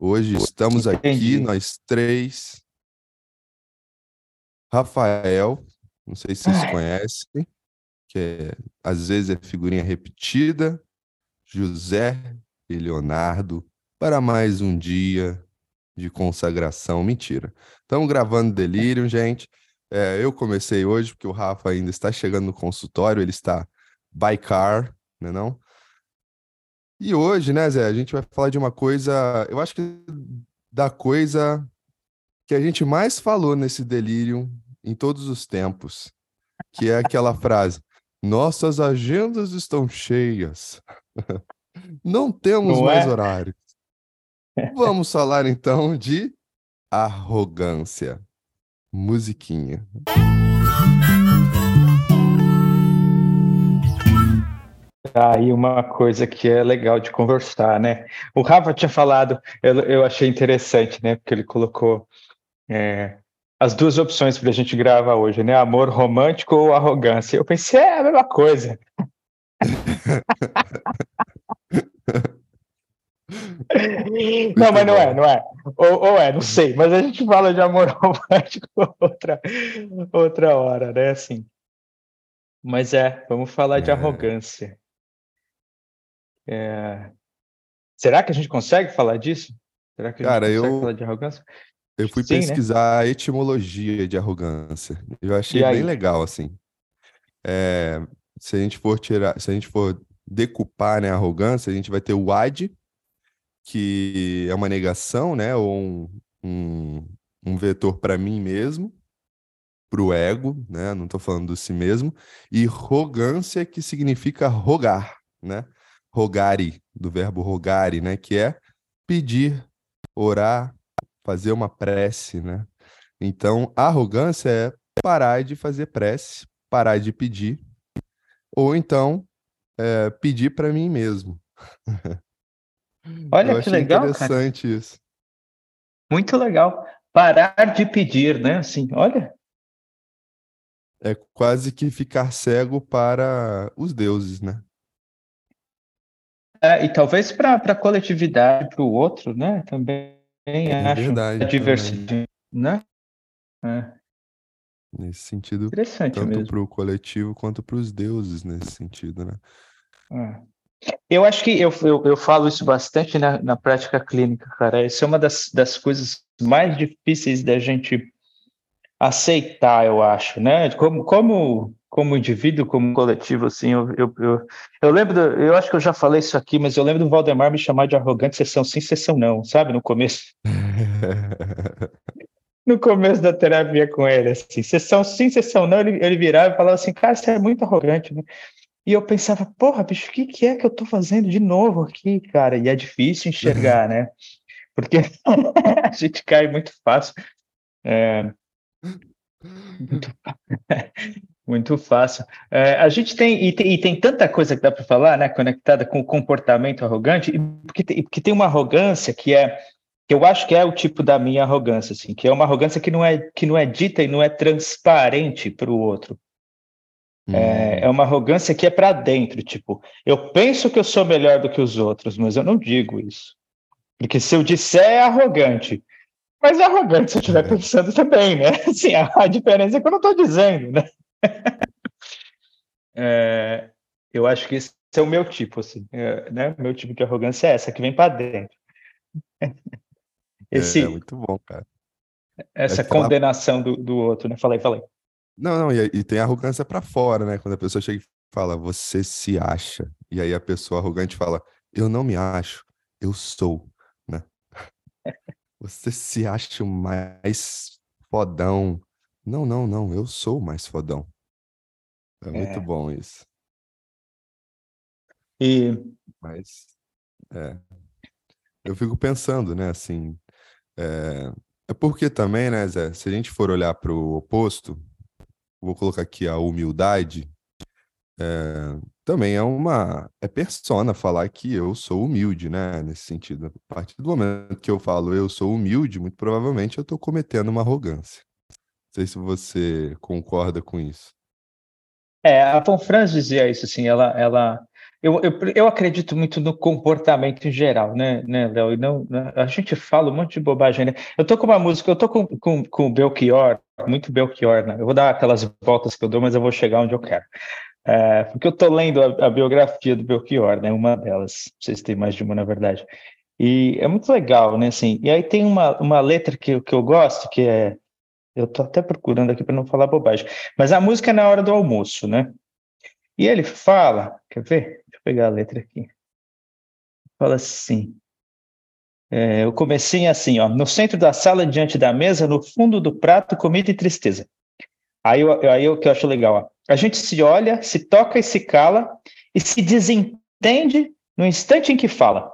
Hoje estamos aqui, Entendi. nós três. Rafael, não sei se vocês conhecem, que é, às vezes é figurinha repetida. José e Leonardo, para mais um dia de consagração. Mentira. Estamos gravando Delírio, gente. É, eu comecei hoje porque o Rafa ainda está chegando no consultório, ele está by car, né não? E hoje, né, Zé, a gente vai falar de uma coisa, eu acho que da coisa que a gente mais falou nesse delírio em todos os tempos, que é aquela frase: nossas agendas estão cheias. Não temos Não mais é? horário. Vamos falar então de arrogância. Musiquinha. Aí uma coisa que é legal de conversar, né? O Rafa tinha falado, eu, eu achei interessante, né? Porque ele colocou é, as duas opções para a gente gravar hoje, né? Amor romântico ou arrogância. Eu pensei, é a mesma coisa. não, mas não é, não é. Ou, ou, é, não sei. Mas a gente fala de amor romântico outra, outra hora, né? Assim. Mas é, vamos falar de É. arrogância. É... Será que a gente consegue falar disso? Será que a gente Cara, consegue eu- falar de arrogância? Eu fui Sim, né? pesquisar a etimologia de arrogância. Eu achei bem legal, assim. É, se a gente for tirar, se a gente for decupar, né, a arrogância, a gente vai ter o ad, que é uma negação, né, ou um, um, um vetor para mim mesmo, para o ego, né, não estou falando do si mesmo, e rogância, que significa rogar, né, rogare, do verbo rogare, né, que é pedir, orar, fazer uma prece, né? Então, a arrogância é parar de fazer prece, parar de pedir, ou então é, pedir para mim mesmo. Olha Eu que legal, cara. interessante isso. Muito legal. Parar de pedir, né? Assim, olha. É quase que ficar cego para os deuses, né? É, e talvez para a coletividade, para o outro, né? Também É acho verdade, a diversidade, né? É, Nesse sentido, interessante tanto para o coletivo quanto para os deuses, nesse sentido, né? É. Eu acho que eu, eu, eu falo isso bastante na, na prática clínica, cara. Isso é uma das, das coisas mais difíceis da gente aceitar, eu acho, né? Como, como, como indivíduo, como coletivo, assim, eu, eu, eu, eu lembro, do, eu acho que eu já falei isso aqui, mas eu lembro do Valdemar me chamar de arrogante, sessão sim, sessão não, sabe? No começo, no começo da terapia com ele, assim, sessão sim, sessão não, ele, ele virava e falava assim, cara, você é muito arrogante, né? E eu pensava, porra, bicho, o que, que é que eu tô fazendo de novo aqui, cara? E é difícil enxergar, né? Porque a gente cai muito fácil. É, muito, muito fácil. É, a gente tem e, tem, e tem tanta coisa que dá para falar, né? Conectada com o comportamento arrogante, e porque, tem- porque tem uma arrogância que é que eu acho que é o tipo da minha arrogância, assim, que é uma arrogância que não é que não é dita e não é transparente para o outro. É, é uma arrogância que é para dentro, tipo, eu penso que eu sou melhor do que os outros, mas eu não digo isso. Porque se eu disser é arrogante, mas é arrogante se eu estiver pensando também, né? Assim, a, a diferença é que eu não estou dizendo, né? É, eu acho que esse é o meu tipo, assim, é, né? Meu tipo de arrogância é essa, que vem para dentro. Esse, É, é muito bom, cara. essa condenação do, do outro, né? Falei, falei. Não, não, e, e tem arrogância pra fora, né? Quando a pessoa chega e fala, você se acha. E aí a pessoa arrogante fala, eu não me acho, eu sou, né? Você se acha o mais fodão. Não, não, não, eu sou o mais fodão. É muito É. bom isso. E Mas, é. Eu fico pensando, né, assim, é, é porque também, né, Zé, se a gente for olhar para o oposto, vou colocar aqui a humildade, é, também é uma, é persona falar que eu sou humilde, né, nesse sentido. A partir do momento que eu falo eu sou humilde, muito provavelmente eu estou cometendo uma arrogância. Sei se você concorda com isso. É, a Franz dizia isso, assim, ela, ela, eu, eu, eu, acredito muito no comportamento em geral, né, né, Léo? E não, né, a gente fala um monte de bobagem, né? Eu tô com uma música, eu tô com, com, com o Belchior, muito Belchior, né? Eu vou dar aquelas voltas que eu dou, mas eu vou chegar onde eu quero. É, porque eu tô lendo a, a, biografia do Belchior, né? Uma delas, vocês têm mais de uma, na verdade. E é muito legal, né? Assim, e aí tem uma, uma letra que, que eu gosto, que é. Eu tô até procurando aqui para não falar bobagem. Mas a música é na hora do almoço, né? E ele fala, quer ver? Deixa eu pegar a letra aqui. Fala assim. É, o comecinho é assim, ó. No centro da sala, diante da mesa, no fundo do prato, comida e tristeza. Aí, aí o que eu acho legal, ó. A gente se olha, se toca e se cala, e se desentende no instante em que fala.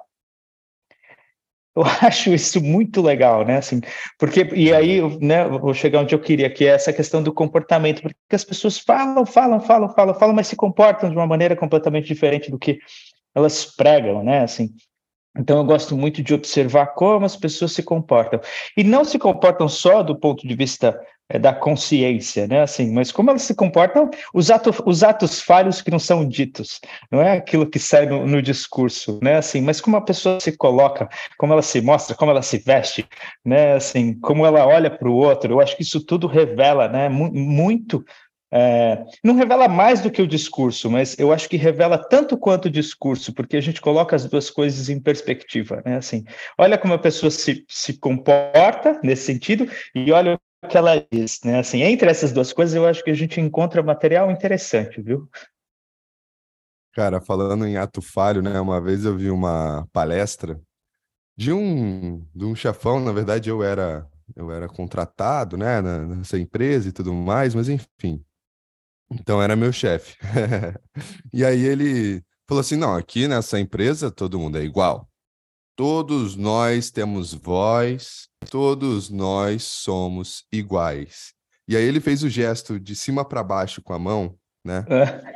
Eu acho isso muito legal, né? Assim, porque e aí, né? Vou chegar onde eu queria, que é essa questão do comportamento, porque as pessoas falam, falam, falam, falam, falam, mas se comportam de uma maneira completamente diferente do que elas pregam, né? Assim, então eu gosto muito de observar como as pessoas se comportam e não se comportam só do ponto de vista é, da consciência, né? Assim, mas como elas se comportam, os atos, os atos falhos que não são ditos, não é aquilo que sai no, no, discurso, né? Assim, mas como a pessoa se coloca, como ela se mostra, como ela se veste, né? Assim, como ela olha para o outro, eu acho que isso tudo revela, né? Muito é, não revela mais do que o discurso, mas eu acho que revela tanto quanto o discurso, porque a gente coloca as duas coisas em perspectiva, né? Assim, olha como a pessoa se, se comporta nesse sentido e olha que ela diz, né? Assim, entre essas duas coisas, eu acho que a gente encontra material interessante, viu? Cara, falando em ato falho, né? Uma vez eu vi uma palestra de um de um chefão, na verdade eu era eu era contratado, né, nessa empresa e tudo mais, mas enfim. Então era meu chefe. e aí ele falou assim: "Não, aqui nessa empresa todo mundo é igual. Todos nós temos voz, todos nós somos iguais. E aí ele fez o gesto de cima para baixo com a mão, né?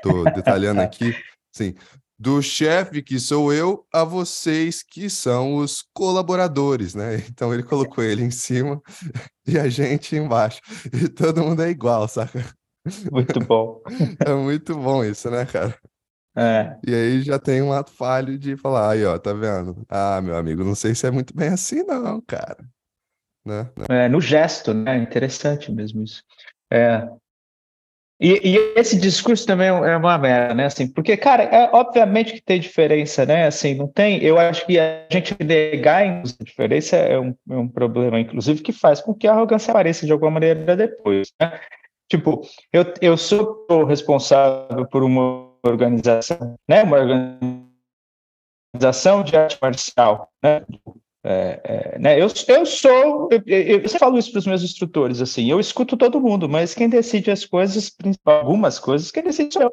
Tô detalhando aqui, sim. Do chefe que sou eu a vocês que são os colaboradores, né? Então ele colocou ele em cima e a gente embaixo. E todo mundo é igual, saca? Muito bom. É muito bom isso, né, cara? É. E aí já tem um ato falho de falar, aí, ó, tá vendo? Ah, meu amigo, não sei se é muito bem assim, não, cara. Né? É, no gesto, né? Interessante mesmo isso. É. E, e, esse discurso também é uma merda, né? Assim, porque, cara, é obviamente que tem diferença, né? Assim, não tem. Eu acho que a gente negar a diferença é um, é um problema, inclusive, que faz com que a arrogância apareça de alguma maneira depois. Né? Tipo, eu, eu sou responsável por uma organização, né, uma organização de arte marcial, né, é, é, né, eu, eu sou, eu, eu, eu falo isso para os meus instrutores, assim, eu escuto todo mundo, mas quem decide as coisas, algumas coisas, quem decide sou eu.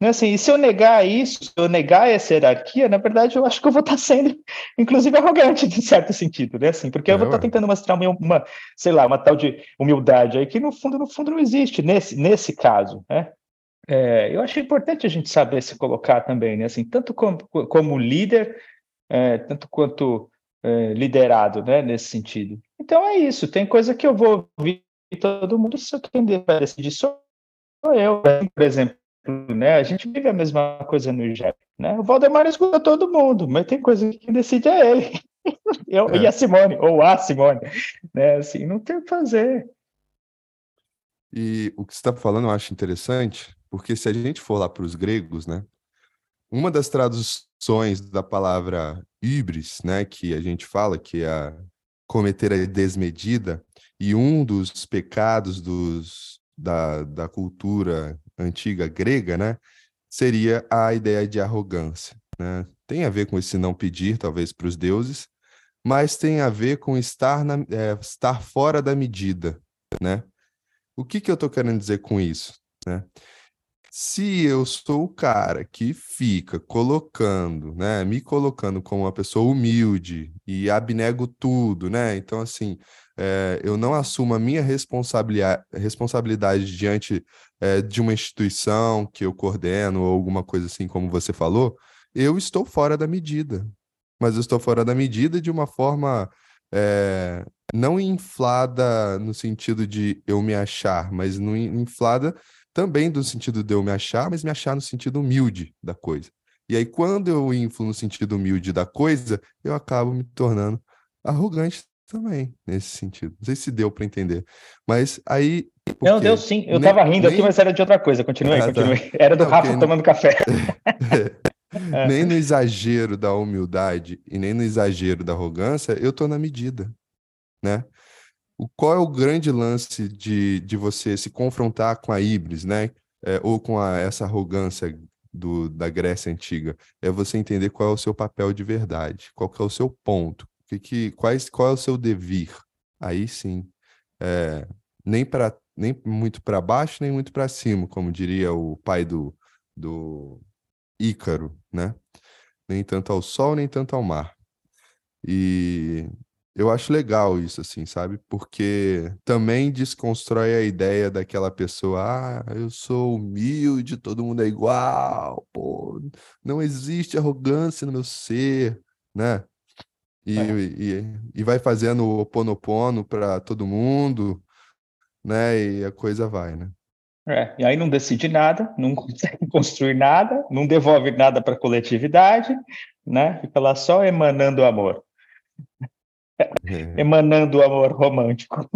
Né, assim, e se eu negar isso, se eu negar essa hierarquia, na verdade, eu acho que eu vou estar sendo, inclusive, arrogante, de certo sentido, né? Assim, porque eu vou estar tentando mostrar uma, uma, sei lá, uma tal de humildade aí que, no fundo, no fundo, não existe nesse, nesse caso, né? É, eu acho importante a gente saber se colocar também, né? Assim, tanto como, como líder, é, tanto quanto é, liderado, né? Nesse sentido. Então é isso. Tem coisa que eu vou ouvir todo mundo, se quem vai decidir sou eu. Por exemplo, né? A gente vive a mesma coisa no IGEP, né? O Valdemar escuta todo mundo, mas tem coisa que decide é ele. eu, é. E a Simone, ou a Simone, né? Assim, não tem o que fazer. E o que você está falando eu acho interessante, porque se a gente for lá para os gregos, né? Uma das traduções da palavra hybris, né, que a gente fala que é cometer a desmedida, e um dos pecados dos, da, da cultura antiga grega, né, seria a ideia de arrogância. Né? Tem a ver com esse não pedir, talvez, para os deuses, mas tem a ver com estar, na, é, estar fora da medida. Né? O que, que eu estou querendo dizer com isso? Né? Se eu sou o cara que fica colocando, né, me colocando como uma pessoa humilde e abnego tudo, né? Então, assim, é, eu não assumo a minha responsabilidade, responsabilidade diante é, de uma instituição que eu coordeno ou alguma coisa assim, como você falou, eu estou fora da medida. Mas eu estou fora da medida de uma forma é, não inflada no sentido de eu me achar, mas no, inflada também do sentido de eu me achar, mas me achar no sentido humilde da coisa. E aí, quando eu inflo no sentido humilde da coisa, eu acabo me tornando arrogante também, nesse sentido. Não sei se deu para entender. Mas aí. Não, deu sim. Eu nem, tava rindo nem... aqui, mas era de outra coisa. Continue, ah, continue. Tá. Era do não, Rafa tomando café. é. Nem no exagero da humildade e nem no exagero da arrogância, eu tô na medida, né? Qual é o grande lance de, de você se confrontar com a híbris, né? É, ou com a, essa arrogância do, da Grécia Antiga? É você entender qual é o seu papel de verdade, qual é o seu ponto, que, que, quais, qual é o seu devir. Aí sim, é, nem, pra, nem muito para baixo, nem muito para cima, como diria o pai do, do Ícaro, né? Nem tanto ao sol, nem tanto ao mar. E eu acho legal isso, assim, sabe? Porque também desconstrói a ideia daquela pessoa, ah, eu sou humilde, todo mundo é igual, pô, não existe arrogância no meu ser, né? E, é. e, e vai fazendo o ponopono para todo mundo, né? E a coisa vai, né? É, e aí não decide nada, não consegue construir nada, não devolve nada para a coletividade, né? Fica lá só emanando amor. É. emanando amor romântico.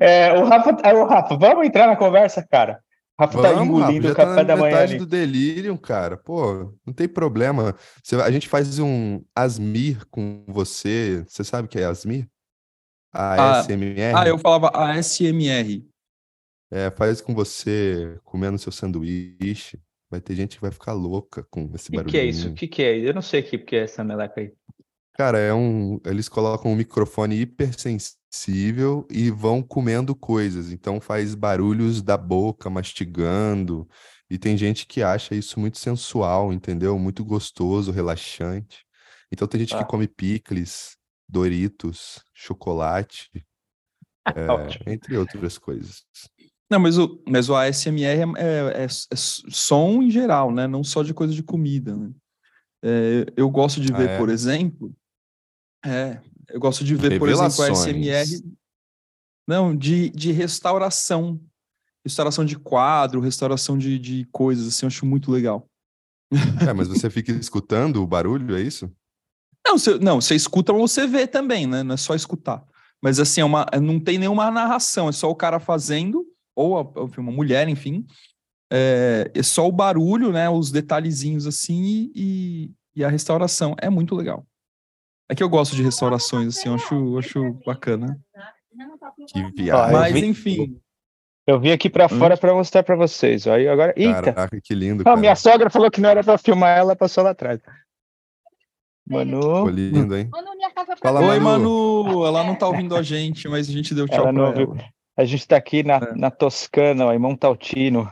É, o, Rafa, é, o Rafa, vamos entrar na conversa, cara. Rafa tá Vamos, tá engolindo Rafa, o café tá da manhã. Ali. do delírio, cara. Pô, não tem problema. Você, a gente faz um Asmir com você. Você sabe o que é Asmir? A ASMR? Ah, eu falava ASMR. É, faz com você comendo seu sanduíche. Vai ter gente que vai ficar louca com esse barulho. O que é isso? O que, que é? Eu não sei o que é essa meleca aí. Cara, é um. Eles colocam um microfone hipersensível e vão comendo coisas. Então faz barulhos da boca, mastigando. E tem gente que acha isso muito sensual, entendeu? Muito gostoso, relaxante. Então tem gente ah. que come picles, Doritos, chocolate, é, entre outras coisas. Não, mas o, mas o ASMR é, é, é, é, som em geral, né? Não só de coisa de comida. Né? É, eu gosto de ver, ah, é? por exemplo. É, eu gosto de ver, por exemplo, a ASMR. Não, de, de restauração. Restauração de quadro, restauração de, de coisas, assim, eu acho muito legal. É, mas você fica escutando o barulho, é isso? Não, você, não, você escuta, mas você vê também, né? Não é só escutar. Mas assim, é uma, não tem nenhuma narração, é só o cara fazendo, ou a, uma mulher, enfim. É, é, só o barulho, né? Os detalhezinhos assim e, e a restauração. É muito legal. É que eu gosto de restaurações, assim, eu acho, acho bacana. Que viagem. Mas, enfim. Eu vim aqui para hum? fora para mostrar para vocês. Aí agora, eita. Caraca, que lindo. Ah, minha sogra falou que não era para filmar ela, passou lá atrás. Manu. Ficou lindo, hein? Fala, Oi, Manu. Manu. Ela não tá ouvindo a gente, mas a gente deu tchau ela pra ela. Viu. A gente tá aqui na, é. na Toscana, ó, em Montaltino.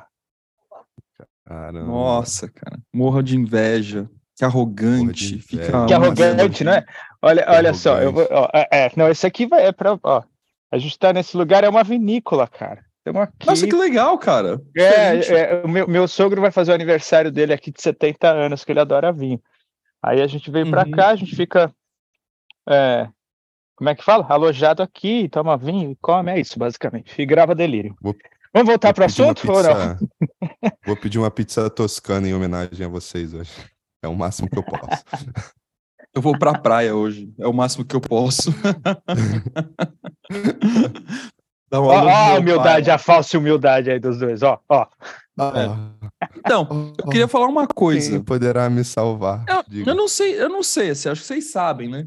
Caramba. Nossa, cara. Morra de inveja. Que arrogante. Fica que arrogante, né? Olha, olha só, eu vou, ó, é, é, não, esse aqui vai é para, a gente tá nesse lugar é uma vinícola, cara. Aqui... Nossa, que legal, cara. É, é, o meu, meu sogro vai fazer o aniversário dele aqui de 70 anos, que ele adora vinho. Aí a gente veio uhum. para cá, a gente fica. É, como é que fala? Alojado aqui, toma vinho e come, é isso, basicamente. E grava delírio. Vou, Vamos voltar para o assunto? Pizza, vou pedir uma pizza toscana em homenagem a vocês hoje. É o máximo que eu posso. Eu vou pra praia hoje. É o máximo que eu posso. Ó, a humildade, pai. a falsa humildade aí dos dois, ó, ó. É. Então, eu queria falar uma coisa. Quem poderá me salvar? Eu, eu, não sei, eu não sei, assim, acho que vocês sabem, né?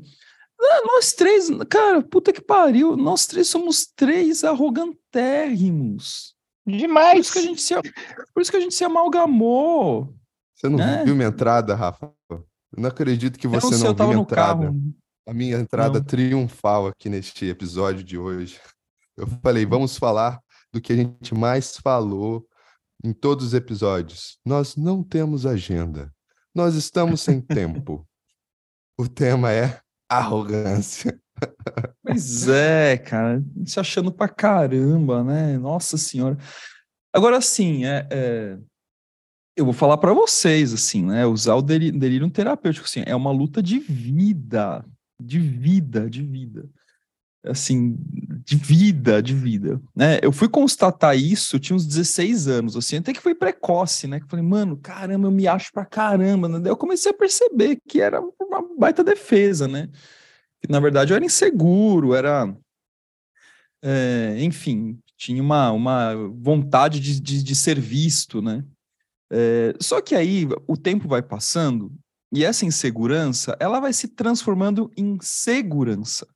Ah, nós três, cara, puta que pariu, nós três somos três arrogantérrimos. Demais. Por isso que a gente se, por isso que a gente se amalgamou. Você não é. viu minha entrada, Rafa? Eu não acredito que você não, não viu minha entrada. Carro. A minha entrada não. triunfal aqui neste episódio de hoje. Eu falei, vamos falar do que a gente mais falou em todos os episódios. Nós não temos agenda. Nós estamos sem tempo. O tema é arrogância. Pois é, cara. Se achando pra caramba, né? Nossa Senhora. Agora, sim, é, é... eu vou falar para vocês, assim, né? Usar o delírio terapêutico, assim, é uma luta de vida. De vida, de vida. Assim, de vida, de vida, né? Eu fui constatar isso, tinha uns 16 anos, assim, até que foi precoce, né? Que falei, mano, caramba, eu me acho pra caramba, né? Daí eu comecei a perceber que era uma baita defesa, né? Que na verdade eu era inseguro, era. É, enfim, tinha uma, uma vontade de, de, de ser visto, né? É, só que aí o tempo vai passando e essa insegurança ela vai se transformando em segurança.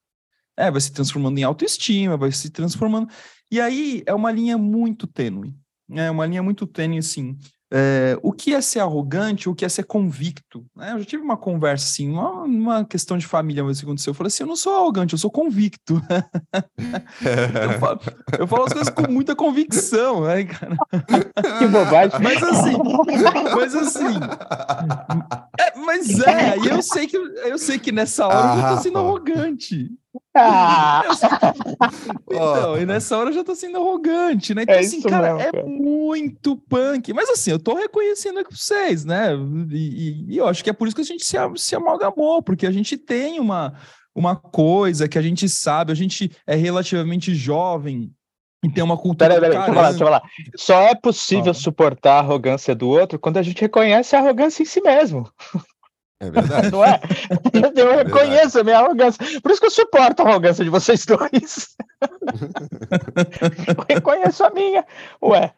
É, vai se transformando em autoestima, vai se transformando. E aí é uma linha muito tênue. É uma linha muito tênue, assim. É, o que é ser arrogante, o que é ser convicto. Né? Eu já tive uma conversa assim, uma, uma questão de família, mas aconteceu. Eu falei assim: eu não sou arrogante, eu sou convicto. eu, falo, eu, falo, as coisas com muita convicção, né, cara? Que bobagem. Mas assim, mas assim. É, mas é, e eu sei que eu sei que nessa hora ah, eu tô sendo arrogante. Ah. então, e nessa hora eu já tô sendo arrogante, né? Então, é assim, cara, mesmo, é cara, é muito punk. Mas assim, eu tô reconhecendo aqui pra vocês, né? E, e, e, eu acho que é por isso que a gente se, se amalgamou, porque a gente tem uma, uma coisa que a gente sabe, a gente é relativamente jovem, e tem uma cultura. Peraí, peraí, deixa eu falar, deixa eu falar. Só é possível ah. suportar a arrogância do outro quando a gente reconhece a arrogância em si mesmo. É verdade. Não é? Eu é reconheço a minha arrogância. Por isso que eu suporto a arrogância de vocês dois. eu reconheço a minha. Ué.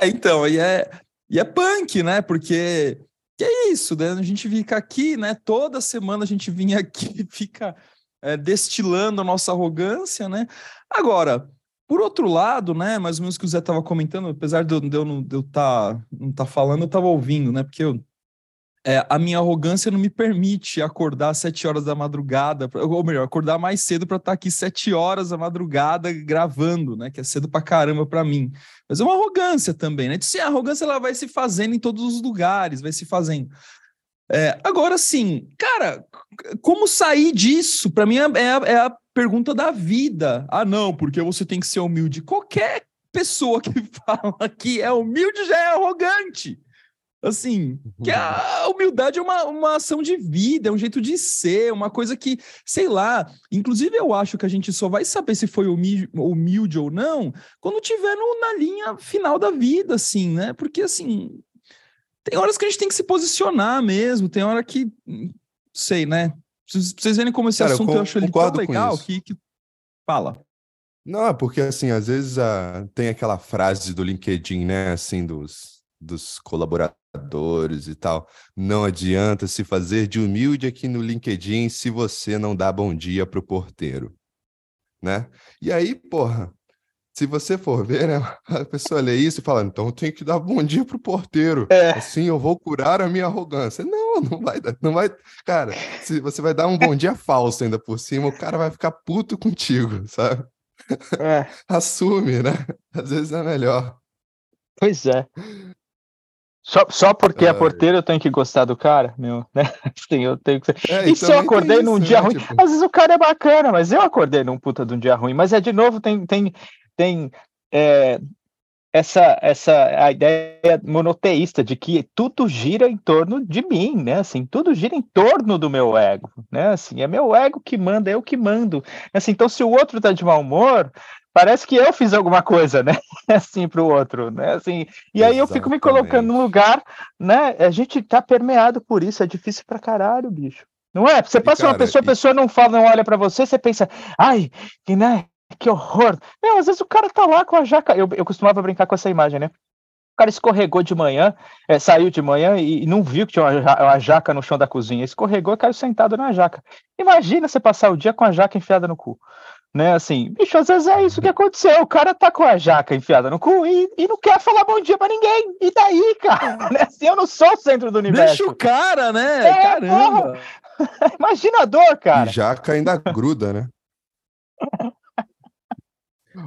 É, então, e é, e é punk, né? Porque que é isso, né? A gente fica aqui, né? Toda semana a gente vinha aqui, fica é, destilando a nossa arrogância, né? Agora, por outro lado, né? Mais ou menos o que o Zé estava comentando, apesar de eu, de eu não estar tá, não tá falando, eu estava ouvindo, né? Porque eu é, a minha arrogância não me permite acordar às sete horas da madrugada, ou melhor, acordar mais cedo para estar tá aqui sete horas da madrugada gravando, né? Que é cedo para caramba para mim. Mas é uma arrogância também, né? Sim, a arrogância ela vai se fazendo em todos os lugares, vai se fazendo. É, agora sim, cara, como sair disso? Para mim é, é é a pergunta da vida. Ah, não, porque você tem que ser humilde. Qualquer pessoa que fala que é humilde já é arrogante. Assim, que a humildade é uma, uma ação de vida, é um jeito de ser, uma coisa que, sei lá, inclusive eu acho que a gente só vai saber se foi humilde, humilde ou não quando tiver no, na linha final da vida, assim, né? Porque, assim, tem horas que a gente tem que se posicionar mesmo, tem hora que, sei, né? Vocês verem como esse Cara, assunto eu, eu acho ele tão legal que, que... Fala. Não, porque, assim, às vezes uh, tem aquela frase do LinkedIn, né, assim, dos dos colaboradores e tal. Não adianta se fazer de humilde aqui no LinkedIn se você não dá bom dia pro porteiro, né? E aí, porra, se você for ver, né, a pessoa lê isso e fala, então eu tenho que dar bom dia pro porteiro, é. assim eu vou curar a minha arrogância. Não, não vai, não vai, cara, se você vai dar um bom dia falso ainda por cima, o cara vai ficar puto contigo, sabe? É. Assume, né? Às vezes é melhor. Pois é. Só, só porque é porteiro eu tenho que gostar do cara, meu, né? Sim, eu tenho que... É, e se eu acordei num isso, dia né? ruim? Tipo... Às vezes o cara é bacana, mas eu acordei num puta de um dia ruim. Mas é de novo, tem, tem, tem é, essa, essa a ideia monoteísta de que tudo gira em torno de mim, né? Assim, tudo gira em torno do meu ego, né? Assim, é meu ego que manda, é eu que mando. Assim, então, se o outro tá de mau humor, parece que eu fiz alguma coisa, né? Assim para o outro, né? Assim, e aí eu fico me colocando no lugar, né? A gente tá permeado por isso, é difícil pra caralho, bicho. Não é? Você passa cara, uma pessoa, a pessoa não fala, não olha para você, você pensa, ai, que né? Que horror. Não, às vezes o cara tá lá com a jaca. Eu, eu costumava brincar com essa imagem, né? O cara escorregou de manhã, é, saiu de manhã e, e, não viu que tinha uma, uma, jaca no chão da cozinha. Escorregou e caiu sentado na jaca. Imagina você passar o dia com a jaca enfiada no cu né? Assim, bicho, às vezes é isso que aconteceu. O cara tá com a jaca enfiada no cu e, e não quer falar bom dia pra ninguém. E daí, cara? Né? Assim, eu não sou o centro do universo. Deixa o cara, né? É, Caramba. Imagina a dor, cara. E jaca ainda gruda, né?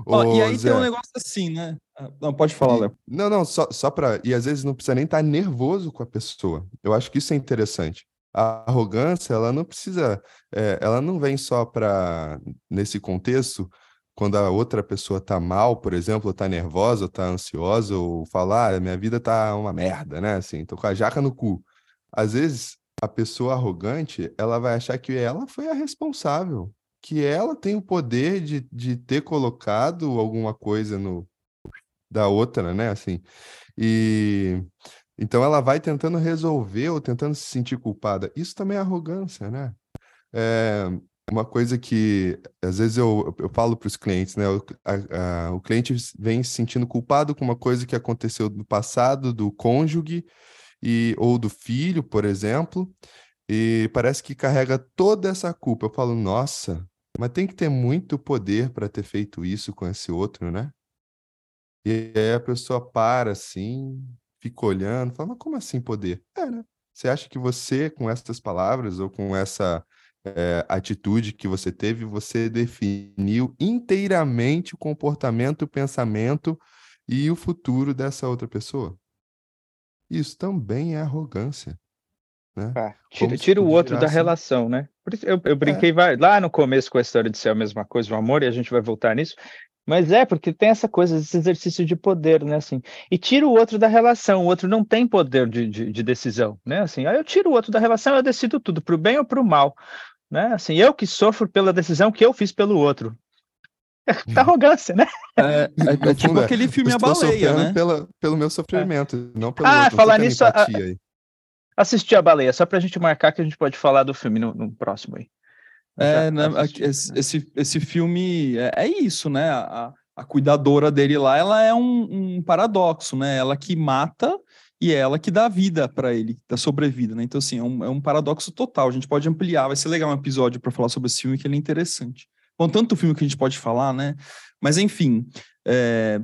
Ô, e aí Zé, tem um negócio assim, né? Não, pode falar, Léo. Não, não, só, só pra. E às vezes não precisa nem estar tá nervoso com a pessoa. Eu acho que isso é interessante a arrogância, ela não precisa, é, ela não vem só para, nesse contexto, quando a outra pessoa tá mal, por exemplo, tá nervosa, tá ansiosa, ou falar, ah, minha vida tá uma merda, né? Assim, tô com a jaca no cu. Às vezes, a pessoa arrogante, ela vai achar que ela foi a responsável, que ela tem o poder de, de ter colocado alguma coisa no da outra, né? Assim, e então ela vai tentando resolver ou tentando se sentir culpada. Isso também é arrogância, né? É uma coisa que às vezes eu, eu falo para os clientes, né? O, a, a, o cliente vem se sentindo culpado com uma coisa que aconteceu no passado, do cônjuge e ou do filho, por exemplo, e parece que carrega toda essa culpa. Eu falo, nossa, mas tem que ter muito poder para ter feito isso com esse outro, né? E aí a pessoa para assim, fica olhando, fala, mas como assim poder? É, né? Você acha que você, com essas palavras ou com essa é, atitude que você teve, você definiu inteiramente o comportamento, o pensamento e o futuro dessa outra pessoa? Isso também é arrogância. Né? Ah, tira, tira o outro da assim. relação, né? Eu, eu brinquei é. lá no começo com a história de ser a mesma coisa, o amor, e a gente vai voltar nisso. Mas é, porque tem essa coisa, esse exercício de poder, né, assim, e tira o outro da relação, o outro não tem poder de, de, de decisão, né, assim, aí eu tiro o outro da relação, eu decido tudo, para o bem ou para o mal, né, assim, eu que sofro pela decisão que eu fiz pelo outro. É arrogância, né? É, é, é tipo aquele filme A Baleia, né? Pela, pelo meu sofrimento, é. não pelo Ah, outro, falar nisso, a, assistir A Baleia, só para a gente marcar que a gente pode falar do filme no, no próximo aí. É, né, esse, né? esse, filme é, é isso, né? A, a, cuidadora dele lá, ela é um, um, paradoxo, né? Ela que mata e ela que dá vida para ele, dá sobrevida, né? Então, assim, é um, é um paradoxo total. A gente pode ampliar, vai ser legal um episódio para falar sobre esse filme, que ele é interessante. Bom, tanto filme que a gente pode falar, né? Mas, enfim, é,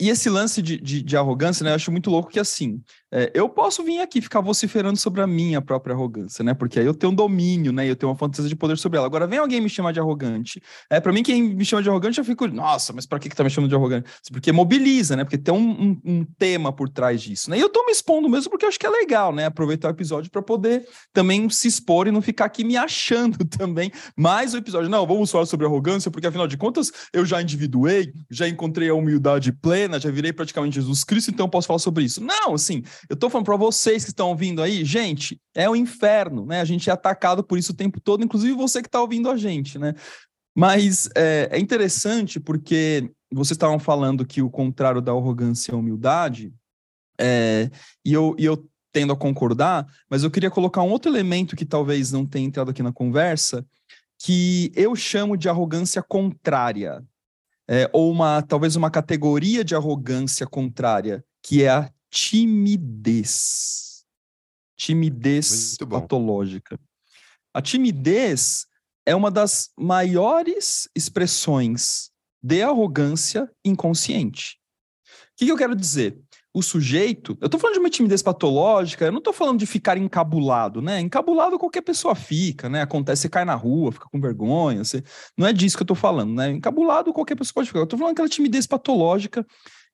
e esse lance de, de, de, arrogância, né? Eu acho muito louco que assim, é, eu posso vir aqui ficar vociferando sobre a minha própria arrogância, né? Porque aí eu tenho um domínio, né? Eu tenho uma fantasia de poder sobre ela. Agora vem alguém me chamar de arrogante. É, para mim, quem me chama de arrogante, eu fico, nossa, mas para que, que tá me chamando de arrogante? Porque mobiliza, né? Porque tem um, um, um, tema por trás disso, né? E eu tô me expondo mesmo porque eu acho que é legal, né? Aproveitar o episódio para poder também se expor e não ficar aqui me achando também. Mais o episódio, não, vamos falar sobre arrogância, porque afinal de contas eu já individuei, já encontrei a humildade plena já virei praticamente Jesus Cristo, então eu posso falar sobre isso. Não, assim, eu tô falando para vocês que estão ouvindo aí, gente, é o inferno, né? A gente é atacado por isso o tempo todo, inclusive você que está ouvindo a gente, né? Mas é, é interessante porque vocês estavam falando que o contrário da arrogância é a humildade, é, e, eu, e eu tendo a concordar, mas eu queria colocar um outro elemento que talvez não tenha entrado aqui na conversa, que eu chamo de arrogância contrária é, ou uma talvez uma categoria de arrogância contrária, que é a timidez. Timidez patológica. A timidez é uma das maiores expressões de arrogância inconsciente. O que, que eu quero dizer? o sujeito. Eu tô falando de uma timidez patológica, eu não tô falando de ficar encabulado, né? Encabulado qualquer pessoa fica, né? Acontece, você cai na rua, fica com vergonha, você... não é disso que eu tô falando, né? Encabulado qualquer pessoa pode ficar. Eu tô falando aquela timidez patológica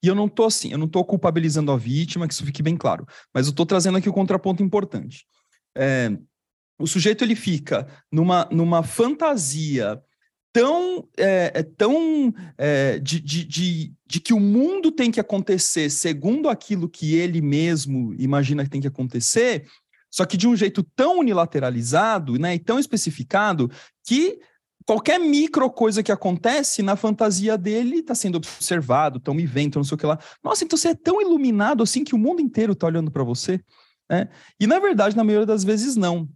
e eu não tô assim, eu não tô culpabilizando a vítima, que isso fique bem claro, mas eu tô trazendo aqui o um contraponto importante. É, o sujeito ele fica numa, numa fantasia tão, é, é, tão é, de, de, de, de, que o mundo tem que acontecer segundo aquilo que ele mesmo imagina que tem que acontecer, só que de um jeito tão unilateralizado né, e tão especificado que qualquer micro coisa que acontece na fantasia dele está sendo observado, estão me vendo, não sei o que lá. Nossa, então você é tão iluminado assim que o mundo inteiro está olhando para você? Né? E na verdade, na maioria das vezes, não.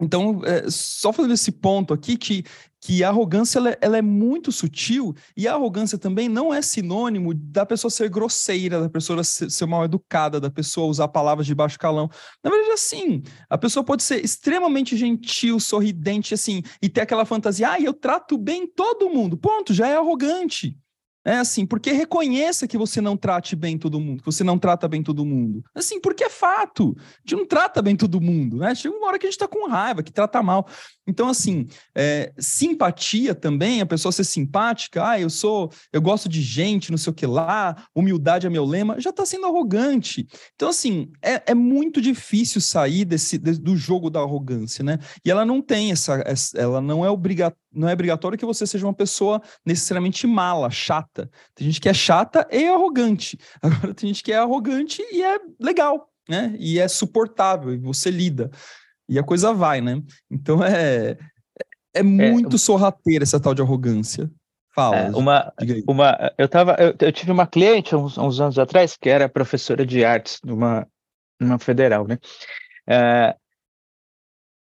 Então, é, só fazendo esse ponto aqui, que, que a arrogância ela, é, ela, é muito sutil, e a arrogância também não é sinônimo da pessoa ser grosseira, da pessoa ser, ser mal educada, da pessoa usar palavras de baixo calão. Na verdade, assim, a pessoa pode ser extremamente gentil, sorridente, assim, e ter aquela fantasia, ah, eu trato bem todo mundo. Ponto, já é arrogante. É assim, porque reconheça que você não trate bem todo mundo, que você não trata bem todo mundo. Assim, porque é fato. A gente não trata bem todo mundo, né? Chega uma hora que a gente tá com raiva, que trata mal. Então, assim, é, simpatia também, a pessoa ser simpática, ah, eu sou, eu gosto de gente, não sei o que lá, humildade é meu lema, já tá sendo arrogante. Então, assim, é, é muito difícil sair desse, do jogo da arrogância, né? E ela não tem essa, essa ela não é obrigatória não é obrigatório que você seja uma pessoa necessariamente mala, chata. Tem gente que é chata e arrogante. Agora tem gente que é arrogante e é legal, né? E é suportável, e você lida. E a coisa vai, né? Então é, é muito é, sorrateira essa tal de arrogância. Fala. É, uma, uma, eu, tava, eu, eu, tive uma cliente uns, uns, anos atrás que era professora de artes numa, numa federal, né? É,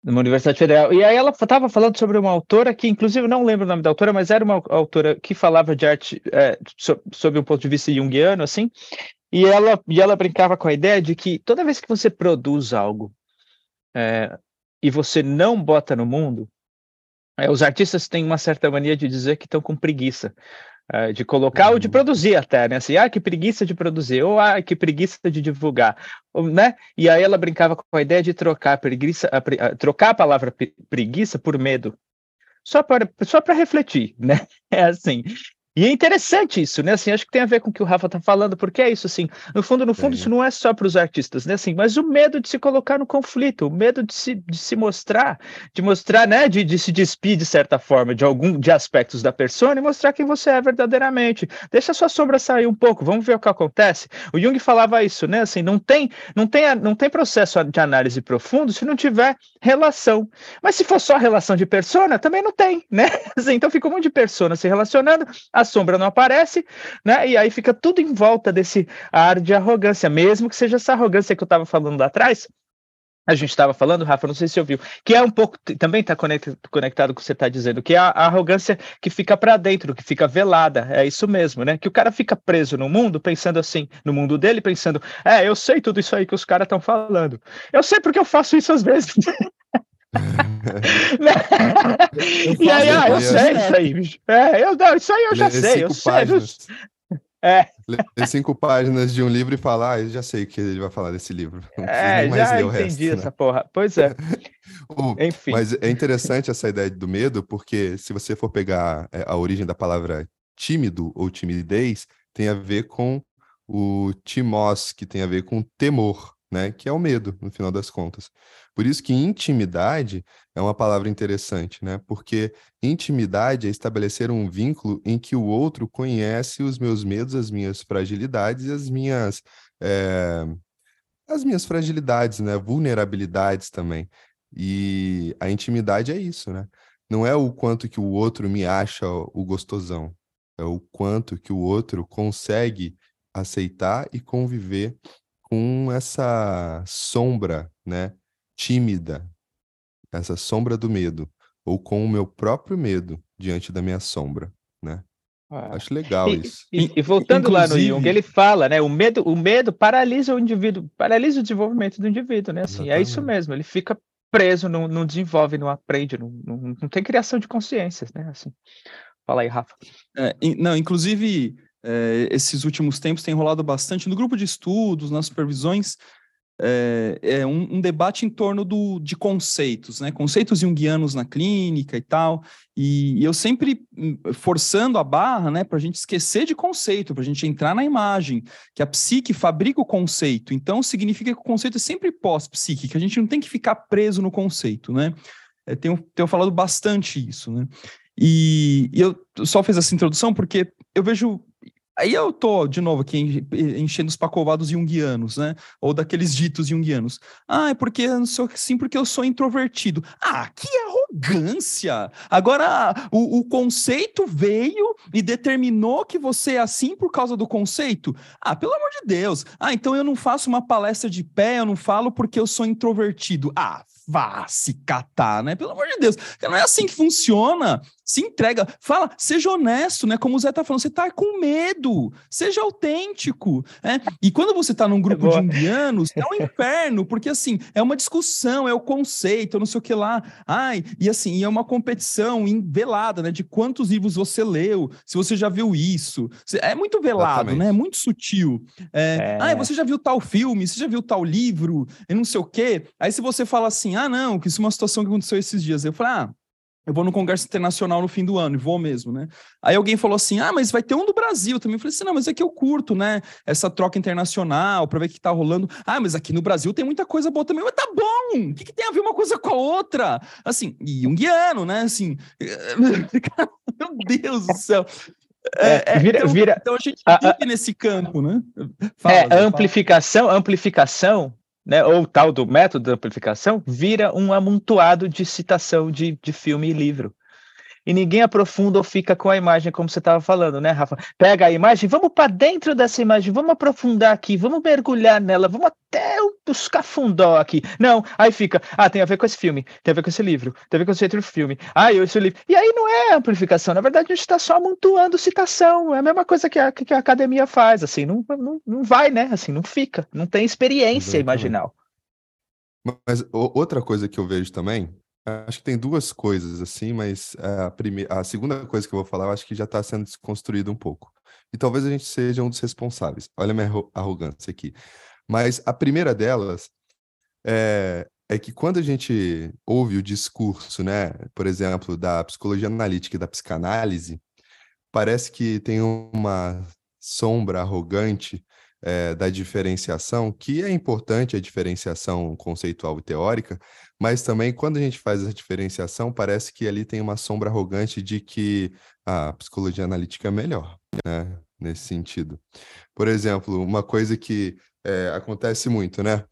numa universidade federal. E aí ela estava falando sobre uma autora que, inclusive, não lembro o nome da autora, mas era uma autora que falava de arte é, so, sob um ponto de vista junguiano, assim. E ela, e ela brincava com a ideia de que toda vez que você produz algo é, e você não bota no mundo, é, os artistas têm uma certa mania de dizer que estão com preguiça é, de colocar uhum. ou de uhum. produzir até, né? Assim, ah, que preguiça de produzir, ou ah, que preguiça de divulgar, ou, né? E aí ela brincava com a ideia de trocar preguiça, a, a, trocar a palavra preguiça por medo, só para só para refletir, né? É assim. E é interessante isso, né? Assim, acho que tem a ver com o que o Rafa tá falando, porque é isso, assim, no fundo, no fundo, é. isso não é só para os artistas, né? Assim, mas o medo de se colocar no conflito, o medo de se, de se mostrar, de mostrar, né? De, de se despir, de certa forma, de algum de aspectos da persona e mostrar quem você é verdadeiramente. Deixa a sua sombra sair um pouco, vamos ver o que acontece. O Jung falava isso, né? Assim, não tem, não tem, não tem processo de análise profundo se não tiver relação. Mas se for só relação de persona, também não tem, né? Assim, então fica um monte de persona se relacionando, a sombra não aparece, né? E aí fica tudo em volta desse ar de arrogância, mesmo que seja essa arrogância que eu estava falando lá atrás. A gente estava falando, Rafa, não sei se ouviu, que é um pouco, também está conectado com o que você está dizendo, que é a, a arrogância que fica para dentro, que fica velada, é isso mesmo, né? Que o cara fica preso no mundo, pensando assim, no mundo dele, pensando, é, eu sei tudo isso aí que os caras estão falando. Eu sei porque eu faço isso às vezes. e aí, ah, eu sei isso aí, bicho. É, eu, não, isso aí eu já sei, eu páginas. sei. É. Ler cinco páginas de um livro e falar, ah, eu já sei o que ele vai falar desse livro. Não é, já entendi resto, essa né? porra. Pois é. Enfim. Mas é interessante essa ideia do medo, porque se você for pegar é, a origem da palavra tímido ou timidez, tem a ver com o timós, que tem a ver com temor, né? Que é o medo, no final das contas. Por isso que intimidade é uma palavra interessante, né? Porque intimidade é estabelecer um vínculo em que o outro conhece os meus medos, as minhas fragilidades e as minhas é, as minhas fragilidades, né? Vulnerabilidades também. E a intimidade é isso, né? Não é o quanto que o outro me acha o gostosão, é o quanto que o outro consegue aceitar e conviver com essa sombra, né? Tímida, essa sombra do medo, ou com o meu próprio medo diante da minha sombra, né? Ah. Acho legal e, isso. E, e voltando Inclusive... lá no Jung, ele fala, né? O medo, o medo paralisa o indivíduo, paralisa o desenvolvimento do indivíduo, né? Assim, é isso mesmo. Ele fica preso, não, não desenvolve, não aprende, não, não, não, tem criação de consciências, né? Assim. Fala aí, Rafa. É, não, inclusive, é, esses últimos tempos tem rolado bastante no grupo de estudos, nas supervisões, é, é um, um, debate em torno do, de conceitos, né? Conceitos junguianos na clínica e tal. E, e eu sempre hum, forçando a barra, né, para a gente esquecer de conceito, para a gente entrar na imagem, que a psique fabrica o conceito. Então significa que o conceito é sempre pós-psique, que a gente não tem que ficar preso no conceito, né? É, tenho, tenho falado bastante isso, né? E, e eu só fiz essa introdução porque eu vejo Aí eu tô, de novo, aqui enchendo os pacovados junguianos, né? Ou daqueles ditos junguianos. Ah, é porque não sou assim, porque eu sou introvertido. Ah, que arrogância! Agora, o, o, conceito veio e determinou que você é assim por causa do conceito? Ah, pelo amor de Deus! Ah, então eu não faço uma palestra de pé, eu não falo porque eu sou introvertido. Ah, vá se catar, né? Pelo amor de Deus. Não é assim que funciona. Se entrega, fala, seja honesto, né? Como o Zé tá falando, você tá com medo, seja autêntico, né? E quando você tá num grupo de indianos, é um inferno, porque assim, é uma discussão, é o conceito, não sei o que lá. Ai, e assim, é uma competição velada, né? De quantos livros você leu, se você já viu isso. É muito velado, Exatamente. né? É muito sutil. É, é... Ai, você já viu tal filme, você já viu tal livro, e não sei o quê. Aí se você fala assim, ah, não, que isso é uma situação que aconteceu esses dias. Eu falo, ah, eu vou no Congresso Internacional no fim do ano, e vou mesmo, né? Aí alguém falou assim: ah, mas vai ter um do Brasil também. Eu falei assim: não, mas é que eu curto, né? Essa troca internacional para ver o que tá rolando. Ah, mas aqui no Brasil tem muita coisa boa também. Mas tá bom! O que, que tem a ver uma coisa com a outra? Assim, e um guiano, né? Assim, meu Deus do céu. É, é, vira, então, vira, então a gente vive a, nesse campo, né? Fala, é, amplificação, amplificação né, ou tal do método da amplificação, vira um amontoado de citação de, de filme e livro e ninguém aprofunda ou fica com a imagem, como você estava falando, né, Rafa? Pega a imagem, vamos para dentro dessa imagem, vamos aprofundar aqui, vamos mergulhar nela, vamos até buscar fundó aqui. Não, aí fica, ah, tem a ver com esse filme, tem a ver com esse livro, tem a ver com esse outro filme, ah, esse livro. E aí não é amplificação, na verdade a gente está só amontoando citação, é a mesma coisa que a, que a academia faz, assim, não, não, não vai, né, assim, não fica, não tem experiência Exatamente. imaginal. Mas outra coisa que eu vejo também Acho que tem duas coisas, assim, mas a, primeira, a segunda coisa que eu vou falar, eu acho que já está sendo desconstruída um pouco. E talvez a gente seja um dos responsáveis. Olha minha arrogância aqui. Mas a primeira delas é, é que quando a gente ouve o discurso, né, por exemplo, da psicologia analítica e da psicanálise, parece que tem uma sombra arrogante é, da diferenciação, que é importante a diferenciação conceitual e teórica, mas também quando a gente faz essa diferenciação, parece que ali tem uma sombra arrogante de que a psicologia analítica é melhor, né? Nesse sentido. Por exemplo, uma coisa que é, acontece muito, né?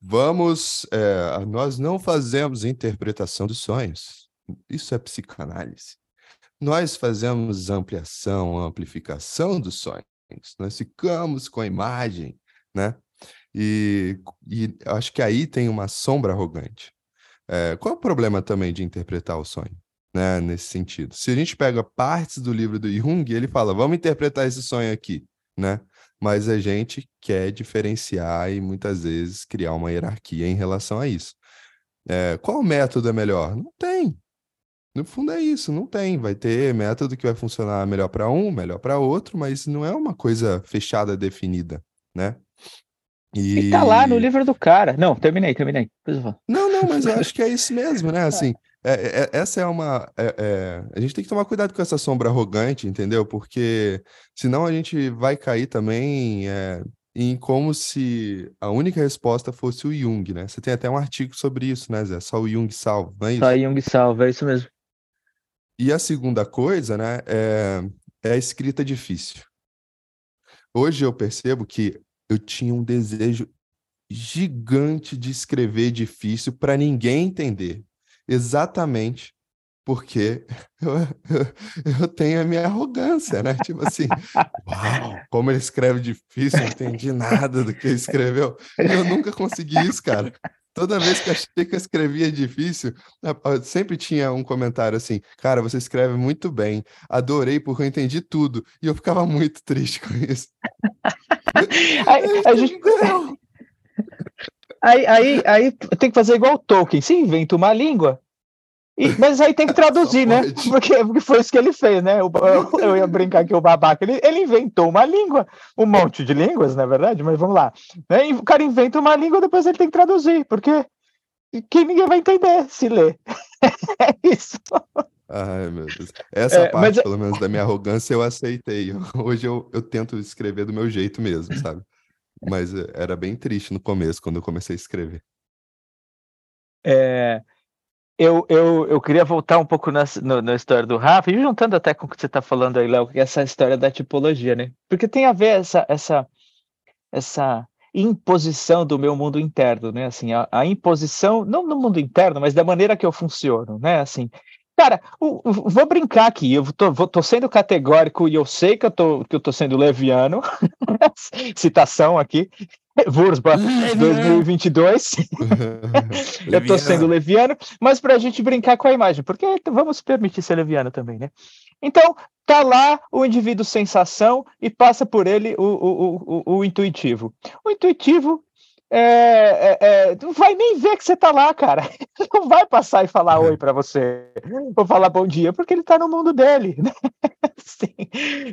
Vamos, é, nós não fazemos interpretação dos sonhos. Isso é psicanálise. Nós fazemos ampliação, amplificação dos sonhos. Nós ficamos com a imagem, né? E, e acho que aí tem uma sombra arrogante. É, qual é o problema também de interpretar o sonho, né? Nesse sentido. Se a gente pega partes do livro do Jung, ele fala, vamos interpretar esse sonho aqui, né? Mas a gente quer diferenciar e muitas vezes criar uma hierarquia em relação a isso. É, qual método é melhor? Não tem. No fundo é isso, não tem. Vai ter método que vai funcionar melhor para um, melhor para outro, mas não é uma coisa fechada, definida, né? E... e tá lá no livro do cara. Não, terminei, terminei. Não, não, mas eu acho que é isso mesmo, né? Assim, é, é, é essa é uma. É, é, a gente tem que tomar cuidado com essa sombra arrogante, entendeu? Porque senão a gente vai cair também é, em como se a única resposta fosse o Jung, né? Você tem até um artigo sobre isso, né, Zé? Só o Jung salva, não é isso? Só o Jung salva, é isso mesmo. E a segunda coisa, né, é, é a escrita difícil. Hoje eu percebo que eu tinha um desejo gigante de escrever difícil para ninguém entender. Exatamente porque eu, eu, eu, tenho a minha arrogância, né? Tipo assim, uau, como ele escreve difícil, não entendi nada do que ele escreveu. Eu nunca consegui isso, cara. Toda vez que achei que eu escrevia difícil, sempre tinha um comentário assim: Cara, você escreve muito bem, adorei porque eu entendi tudo. E eu ficava muito triste com isso. Aí, a gente... aí, aí, aí tem que fazer igual o Tolkien: se inventa uma língua, e, mas aí tem que traduzir, né? Porque, porque, foi isso que ele fez, né? Eu, eu, eu, ia brincar que o babaca, ele, ele inventou uma língua, um monte de línguas, na é verdade, mas vamos lá. Né? o cara inventa uma língua, depois ele tem que traduzir, porque que ninguém vai entender se ler. é isso. Ai, meu Deus. Essa é, parte, mas... pelo menos, da minha arrogância, eu aceitei. Hoje eu, eu tento escrever do meu jeito mesmo, sabe? Mas eh, era bem triste no começo, quando eu comecei a escrever. É, eu, eu, eu queria voltar um pouco na, no, na história do Rafa, e juntando até com o que você está falando aí, Léo, essa história da tipologia, né? Porque tem a ver essa, essa, essa imposição do meu mundo interno, né? Assim, a, a imposição, não no mundo interno, mas da maneira que eu funciono, né? Assim, Cara, vou brincar aqui, eu tô, vou, tô, sendo categórico e eu sei que eu tô, que eu tô sendo leviano, citação aqui, Wurzbach 2022. eu estou sendo leviano, mas para a gente brincar com a imagem, porque vamos permitir ser leviano também, né? Então, tá lá o indivíduo sensação e passa por ele o, o, o, o intuitivo. O intuitivo é, é, é, não vai nem ver que você tá lá, cara. Não vai passar e falar oi para você, ou falar bom dia, porque ele tá no mundo dele. Né?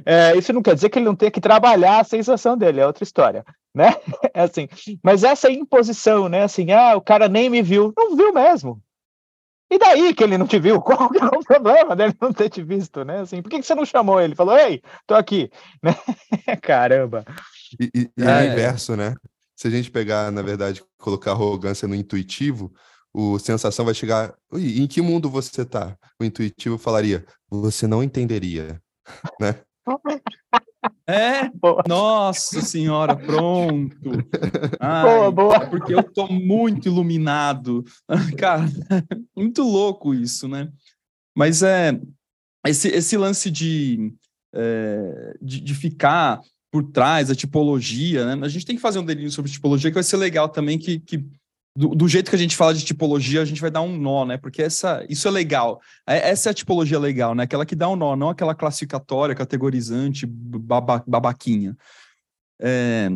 É, isso não quer dizer que ele não tenha que trabalhar a sensação dele, é outra história, né? É assim, mas essa imposição, né? Assim, ah, o cara nem me viu, não viu mesmo. E daí que ele não te viu? Qual que é o problema dele não ter te visto, né? Assim, por que, que você não chamou ele? Falou, ei, tô aqui, né? Caramba. E, e, e é, o inverso, né? Se a gente pegar, na verdade, colocar arrogância no intuitivo, o sensação vai chegar. Em que mundo você está? O intuitivo falaria: você não entenderia, né? É, boa. nossa senhora, pronto. Ai, boa, boa. É porque eu tô muito iluminado. Cara, muito louco isso, né? Mas é esse, esse lance de, é, de, de, ficar por trás, a tipologia, né? A gente tem que fazer um delírio sobre tipologia, que vai ser legal também que, que do, do, jeito que a gente fala de tipologia, a gente vai dar um nó, né? Porque essa, isso é legal. É, essa é a tipologia legal, né? Aquela que dá um nó, não aquela classificatória, categorizante, baba, babaquinha. É,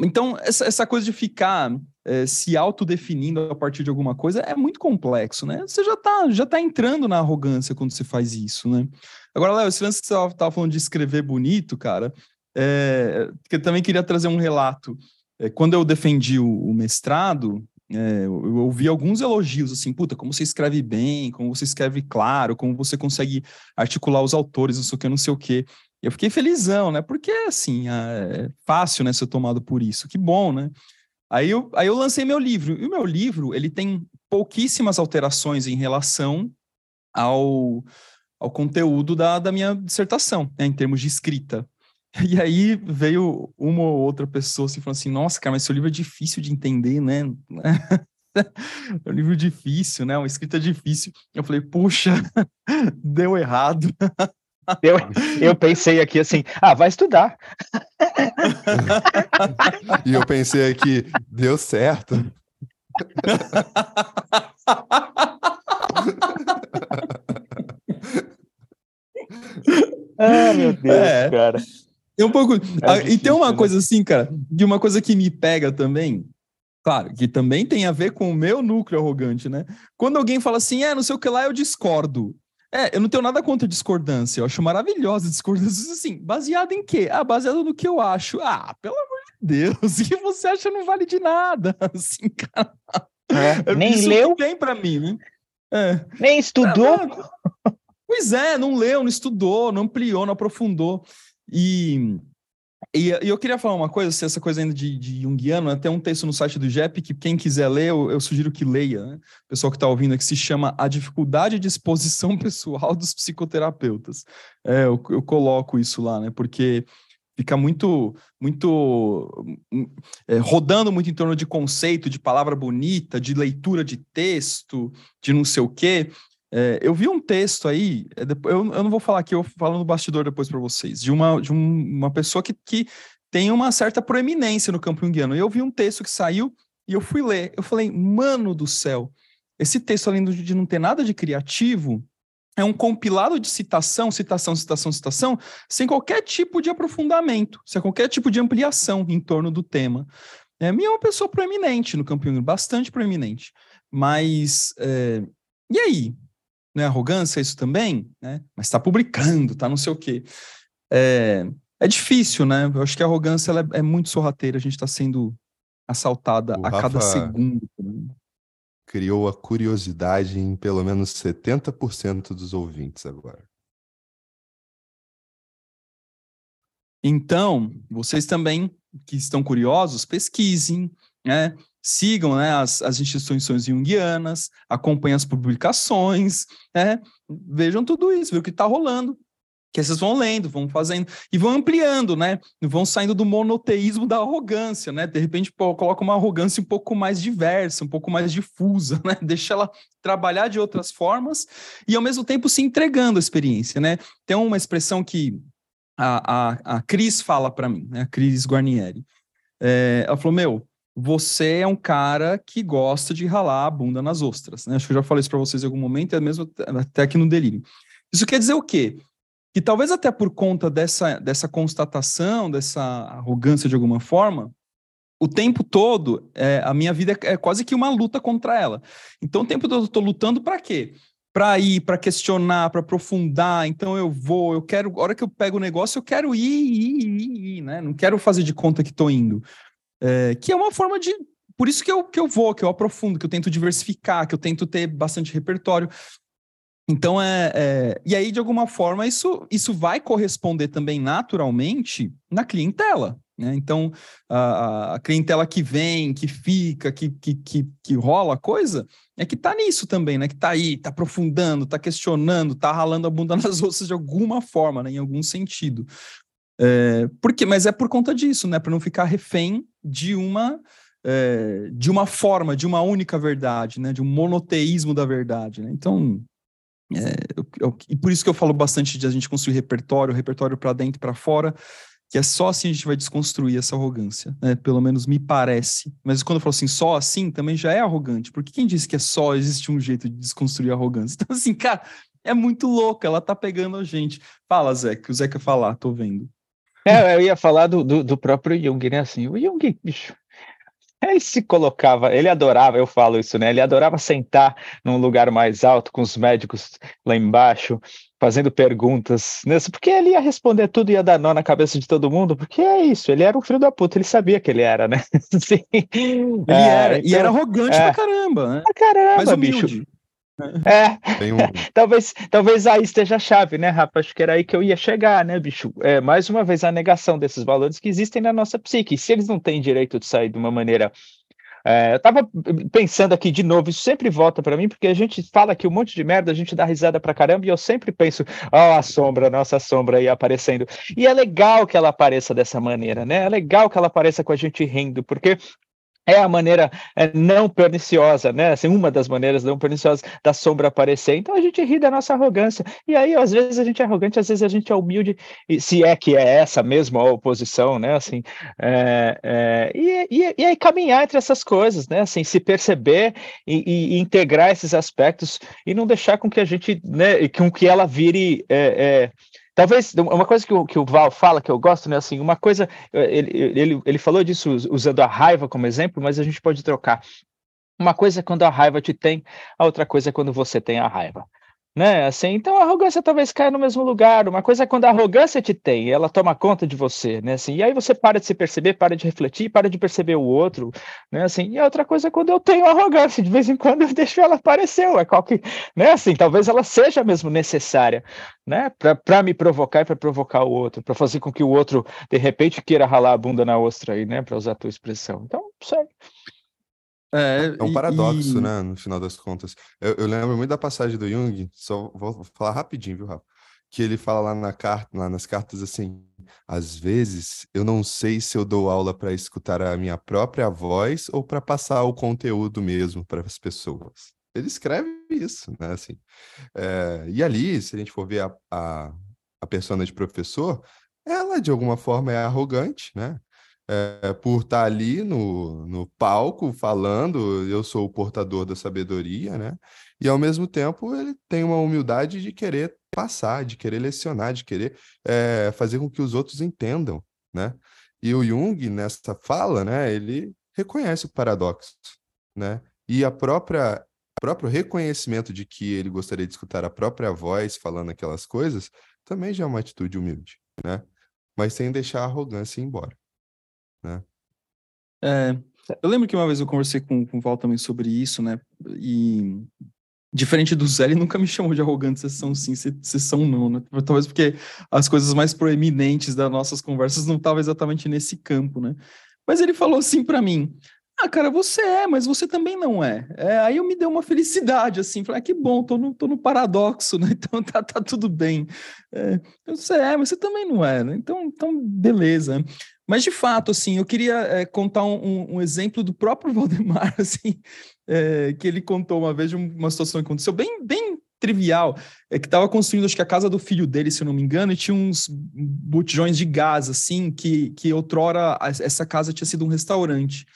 então, essa, essa coisa de ficar é, se autodefinindo a partir de alguma coisa é muito complexo, né? Você já está já tá entrando na arrogância quando você faz isso, né? Agora, Léo, esse lance que você estava falando de escrever bonito, cara, é, que eu também queria trazer um relato é, quando eu defendi o, o mestrado, é, eu ouvi alguns elogios, assim, puta, como você escreve bem, como você escreve claro, como você consegue articular os autores, não sei o que, não sei o que. Eu fiquei felizão, né? Porque, assim, é fácil, né, ser tomado por isso. Que bom, né? Aí eu, aí eu lancei meu livro. E o meu livro, ele tem pouquíssimas alterações em relação ao, ao conteúdo da, da minha dissertação, né, em termos de escrita. E aí veio uma ou outra pessoa assim, falando assim, nossa, cara, mas seu livro é difícil de entender, né? é um livro difícil, né? Uma escrita difícil. Eu falei, puxa, deu errado. Eu, eu pensei aqui assim, ah, vai estudar. e eu pensei aqui, deu certo. ah, meu Deus, é. cara. É um pouco. É difícil, e tem uma né? coisa assim, cara, de uma coisa que me pega também. Claro, que também tem a ver com o meu núcleo arrogante, né? Quando alguém fala assim, é, não sei o que lá, eu discordo. É, eu não tenho nada contra discordância, eu acho maravilhosa a discordância. Assim, baseado em quê? Ah, baseado no que eu acho. Ah, pelo amor de Deus, o que você acha não vale de nada. Assim, cara. É, nem Isso leu. bem para mim, né? É. Nem estudou. É, pois é, não leu, não estudou, não ampliou, não aprofundou. E, e, e, eu queria falar uma coisa, se essa coisa ainda de, de Jungiano, né? tem um texto no site do JEP que quem quiser ler, eu, eu sugiro que leia, né? O pessoal que está ouvindo que se chama A Dificuldade de Exposição Pessoal dos Psicoterapeutas. É, eu, eu coloco isso lá, né? Porque fica muito, muito é, rodando muito em torno de conceito, de palavra bonita, de leitura de texto, de não sei o quê. É, eu vi um texto aí, é, eu, eu não vou falar aqui, eu falo no bastidor depois para vocês, de uma, de um, uma pessoa que, que tem uma certa proeminência no campo junguiano. Eu vi um texto que saiu e eu fui ler. Eu falei, mano do céu, esse texto, além de não ter nada de criativo, é um compilado de citação, citação, citação, citação, sem qualquer tipo de aprofundamento, sem qualquer tipo de ampliação em torno do tema. É, minha é uma pessoa proeminente no campo junguiano, bastante proeminente. Mas, é, e aí? Não é arrogância isso também, né? Mas está publicando, está não sei o quê. É, é difícil, né? Eu acho que a arrogância ela é, é muito sorrateira, a gente está sendo assaltada o a Rafa cada segundo. Criou a curiosidade em pelo menos 70% dos ouvintes agora. Então, vocês também que estão curiosos, pesquisem, né? Sigam né, as, as instituições junguianas, acompanhem as publicações, né, vejam tudo isso, vejam o que está rolando, que vocês vão lendo, vão fazendo, e vão ampliando, né? Vão saindo do monoteísmo da arrogância, né? De repente, pô, coloca uma arrogância um pouco mais diversa, um pouco mais difusa, né? Deixa ela trabalhar de outras formas e, ao mesmo tempo, se entregando à experiência, né? Tem uma expressão que a, a, a Cris fala para mim, né? A Cris Guarnieri. É, ela falou, meu, você é um cara que gosta de ralar a bunda nas ostras. Né? Acho que eu já falei isso para vocês em algum momento, é mesmo até aqui no delírio. Isso quer dizer o quê? Que talvez até por conta dessa, dessa constatação, dessa arrogância de alguma forma, o tempo todo, é, a minha vida é, é quase que uma luta contra ela. Então, o tempo todo eu estou lutando para quê? Para ir, para questionar, para aprofundar. Então, eu vou, eu quero, a hora que eu pego o negócio, eu quero ir, ir, ir, ir né? Não quero fazer de conta que estou indo. É, que é uma forma de. Por isso que eu, que eu vou, que eu aprofundo, que eu tento diversificar, que eu tento ter bastante repertório. Então, é, é, e aí, de alguma forma, isso, isso vai corresponder também naturalmente na clientela. Né? Então, a, a, clientela que vem, que fica, que, que, que, que rola a coisa, é que tá nisso também, né? Que tá aí, tá aprofundando, tá questionando, tá ralando a bunda nas ossas de alguma forma, né? em algum sentido. É, porque, mas é por conta disso, né? Para não ficar refém de uma é, de uma forma, de uma única verdade, né? De um monoteísmo da verdade. Né? Então, é, eu, eu, e por isso que eu falo bastante de a gente construir repertório, repertório para dentro para fora, que é só assim a gente vai desconstruir essa arrogância, né? Pelo menos me parece. Mas quando eu falo assim, só assim, também já é arrogante, porque quem disse que é só existe um jeito de desconstruir a arrogância? Então, assim, cara, é muito louca, ela tá pegando a gente. Fala, que o quer falar, tô vendo. É, eu ia falar do, do, do próprio Jung, né? Assim, o Jung, bicho, ele se colocava, ele adorava, eu falo isso, né? Ele adorava sentar num lugar mais alto com os médicos lá embaixo, fazendo perguntas, né? porque ele ia responder tudo e ia dar nó na cabeça de todo mundo, porque é isso, ele era um filho da puta, ele sabia que ele era, né? Sim. Ele é, era, então, e era arrogante é, pra caramba, né? Pra caramba, bicho. É, um... talvez, talvez aí esteja a chave, né, Rafa? Acho que era aí que eu ia chegar, né, bicho? É, mais uma vez, a negação desses valores que existem na nossa psique. Se eles não têm direito de sair de uma maneira. É, eu tava pensando aqui de novo, isso sempre volta para mim, porque a gente fala aqui um monte de merda, a gente dá risada pra caramba, e eu sempre penso, ó, oh, a sombra, nossa sombra aí aparecendo. E é legal que ela apareça dessa maneira, né? É legal que ela apareça com a gente rindo, porque é a maneira é, não perniciosa, né? Assim, uma das maneiras não perniciosas da sombra aparecer. Então a gente ri da nossa arrogância. E aí, às vezes, a gente é arrogante, às vezes a gente é humilde, se é que é essa mesmo a oposição, né? Assim, é, é, e, e, e, aí caminhar entre essas coisas, né? Assim, se perceber e, e, integrar esses aspectos e não deixar com que a gente, né? Com que ela vire. É, é, Talvez uma coisa que o, que o Val fala que eu gosto, né? Assim, uma coisa, ele, ele, ele falou disso usando a raiva como exemplo, mas a gente pode trocar. Uma coisa é quando a raiva te tem, a outra coisa é quando você tem a raiva né? Assim, então a arrogância talvez caia no mesmo lugar. Uma coisa é quando a arrogância te tem, ela toma conta de você, né? Assim, e aí você para de se perceber, para de refletir, para de perceber o outro, né? Assim, e a outra coisa é quando eu tenho arrogância, de vez em quando eu deixo ela aparecer, é qual que, né? Assim, talvez ela seja mesmo necessária, né? Para me provocar e para provocar o outro, para fazer com que o outro de repente queira ralar a bunda na ostra aí, né? Para usar a tua expressão. Então, sei. É, é um paradoxo, e... né? No final das contas. Eu, eu, lembro muito da passagem do Jung, só vou falar rapidinho, viu, Rafa? Que ele fala lá, na carta, lá nas cartas assim: às vezes eu não sei se eu dou aula para escutar a minha própria voz ou para passar o conteúdo mesmo para as pessoas. Ele escreve isso, né? Assim, é, e ali, se a gente for ver a, a, a persona de professor, ela de alguma forma é arrogante, né? É, por estar tá ali no, no palco falando, eu sou o portador da sabedoria, né? E ao mesmo tempo ele tem uma humildade de querer passar, de querer lecionar, de querer é, fazer com que os outros entendam, né? E o Jung, nessa fala, né, ele reconhece o paradoxo, né? E a própria próprio reconhecimento de que ele gostaria de escutar a própria voz falando aquelas coisas também já é uma atitude humilde, né? Mas sem deixar a arrogância embora né? É, eu lembro que uma vez eu conversei com, com o Val também sobre isso, né? E diferente do Zé, ele nunca me chamou de arrogante sessão sim, sessão não, né? Talvez porque as coisas mais proeminentes das nossas conversas não estavam exatamente nesse campo, né? Mas ele falou assim para mim: ah, cara, você é, mas você também não é. é aí eu me deu uma felicidade, assim, falei, ah, que bom, tô no, tô no paradoxo, né? Então tá, tá tudo bem. É, você é, mas você também não é, né? Então, então beleza. Mas, de fato, assim, eu queria é, contar um, um, exemplo do próprio Valdemar, assim, é, que ele contou uma vez de uma situação que aconteceu bem, bem trivial, é que estava construindo, acho que a casa do filho dele, se eu não me engano, e tinha uns botijões de gás, assim, que, que outrora essa casa tinha sido um restaurante.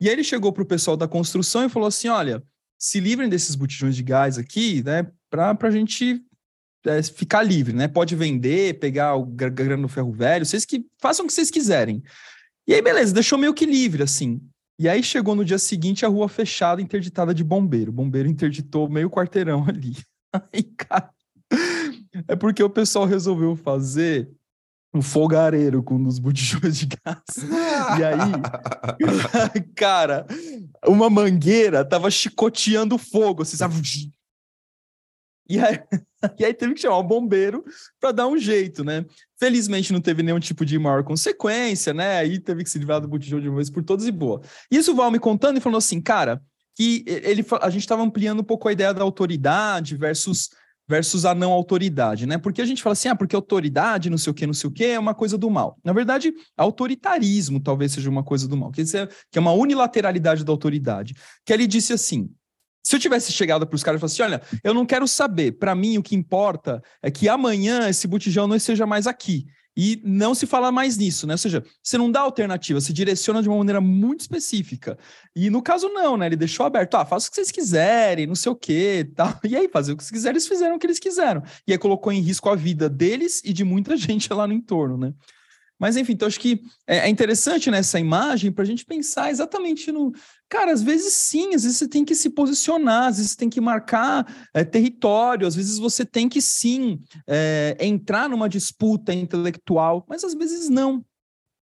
E aí ele chegou para o pessoal da construção e falou assim, olha, se livrem desses botijões de gás aqui, né, para a gente é, ficar livre, né? Pode vender, pegar o grana no ferro velho, vocês que façam o que vocês quiserem. E aí, beleza, deixou meio que livre, assim. E aí chegou no dia seguinte a rua fechada, interditada de bombeiro. O bombeiro interditou meio quarteirão ali. Aí, cara, é porque o pessoal resolveu fazer um fogareiro com um dos botijões de gás. E aí, cara, uma mangueira tava chicoteando fogo, assim, sabe? E aí, e aí teve que chamar o bombeiro para dar um jeito, né? Felizmente não teve nenhum tipo de maior consequência, né? Aí teve que se livrar do botijão de uma vez por todas e boa. Isso o Val me contando e falou assim, cara, que ele, a gente estava ampliando um pouco a ideia da autoridade versus versus a não autoridade, né? Porque a gente fala assim, ah, porque autoridade, não sei o que, não sei o que, é uma coisa do mal. Na verdade, autoritarismo talvez seja uma coisa do mal, quer dizer, que é uma unilateralidade da autoridade. Que ele disse assim, se eu tivesse chegado para os caras e falasse assim, olha, eu não quero saber, para mim o que importa é que amanhã esse botijão não esteja mais aqui. E não se fala mais nisso, né? Ou seja, você não dá alternativa, você direciona de uma maneira muito específica. E no caso, não, né? Ele deixou aberto, ah, faça o que vocês quiserem, não sei o quê, tal. E aí, fazer o que vocês quiserem, eles fizeram o que eles quiseram. E aí colocou em risco a vida deles e de muita gente lá no entorno, né? Mas, enfim, então acho que é, é interessante nessa imagem para a gente pensar exatamente no. Cara, às vezes sim, às vezes você tem que se posicionar, às vezes você tem que marcar é, território, às vezes você tem que sim é, entrar numa disputa intelectual, mas às vezes não.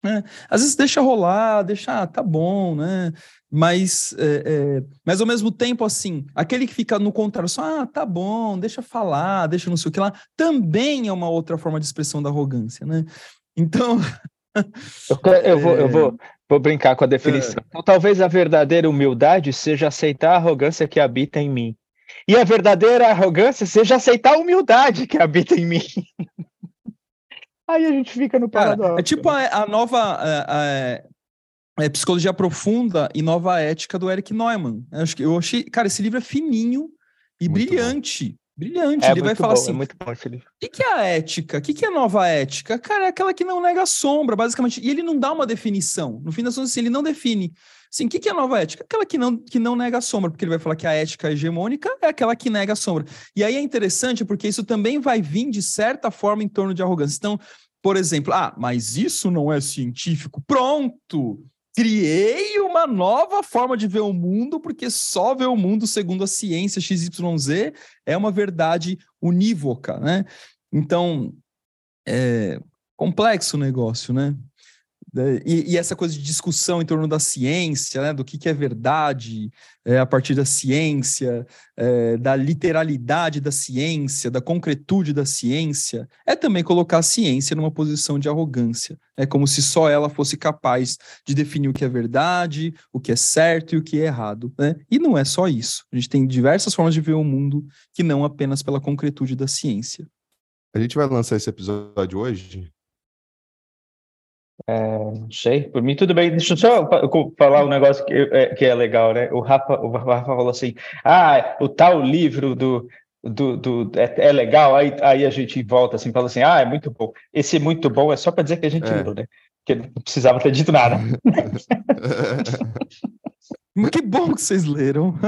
Né? Às vezes deixa rolar, deixa, ah, tá bom, né? Mas, é, é, mas ao mesmo tempo, assim, aquele que fica no contrário, só, ah, tá bom, deixa falar, deixa não sei o que lá, também é uma outra forma de expressão da arrogância, né? Então. eu, eu, vou, eu vou, vou brincar com a definição. É. Então, talvez a verdadeira humildade seja aceitar a arrogância que habita em mim. E a verdadeira arrogância seja aceitar a humildade que habita em mim. Aí a gente fica no paradoxo. é tipo a, a nova a, a, a, Psicologia Profunda e Nova Ética do Eric Neumann. Eu, acho que, eu achei, cara, esse livro é fininho e Muito brilhante. Bom. Brilhante. É ele vai falar bom, assim: é muito bom esse livro. O que, que é a ética? O que, que é nova ética? Cara, é aquela que não nega a sombra, basicamente. E ele não dá uma definição. No fim das contas, assim, ele não define. Assim, o que, que é nova ética? Aquela que não, que não nega a sombra, porque ele vai falar que a ética hegemônica é aquela que nega a sombra. E aí é interessante, porque isso também vai vir, de certa forma, em torno de arrogância. Então, por exemplo, ah, mas isso não é científico. Pronto! Criei uma nova forma de ver o mundo, porque só ver o mundo segundo a ciência XYZ é uma verdade unívoca, né? Então, é complexo o negócio, né? Né, e, e, essa coisa de discussão em torno da ciência, né, do que, que é verdade é, a partir da ciência, é, da literalidade da ciência, da concretude da ciência, é também colocar a ciência numa posição de arrogância. É como se só ela fosse capaz de definir o que é verdade, o que é certo e o que é errado. Né? E não é só isso. A gente tem diversas formas de ver o mundo que não apenas pela concretude da ciência. A gente vai lançar esse episódio hoje é, não sei, por mim tudo bem. Deixa eu só falar um negócio que é, que é legal, né? O Rafa, o Rafa falou assim: ah, o tal livro do, do, do é, é, legal, aí, aí a gente volta assim, fala assim: ah, é muito bom. Esse muito bom é só para dizer que a gente é. leu, né? Que não precisava ter dito nada. que bom que vocês leram.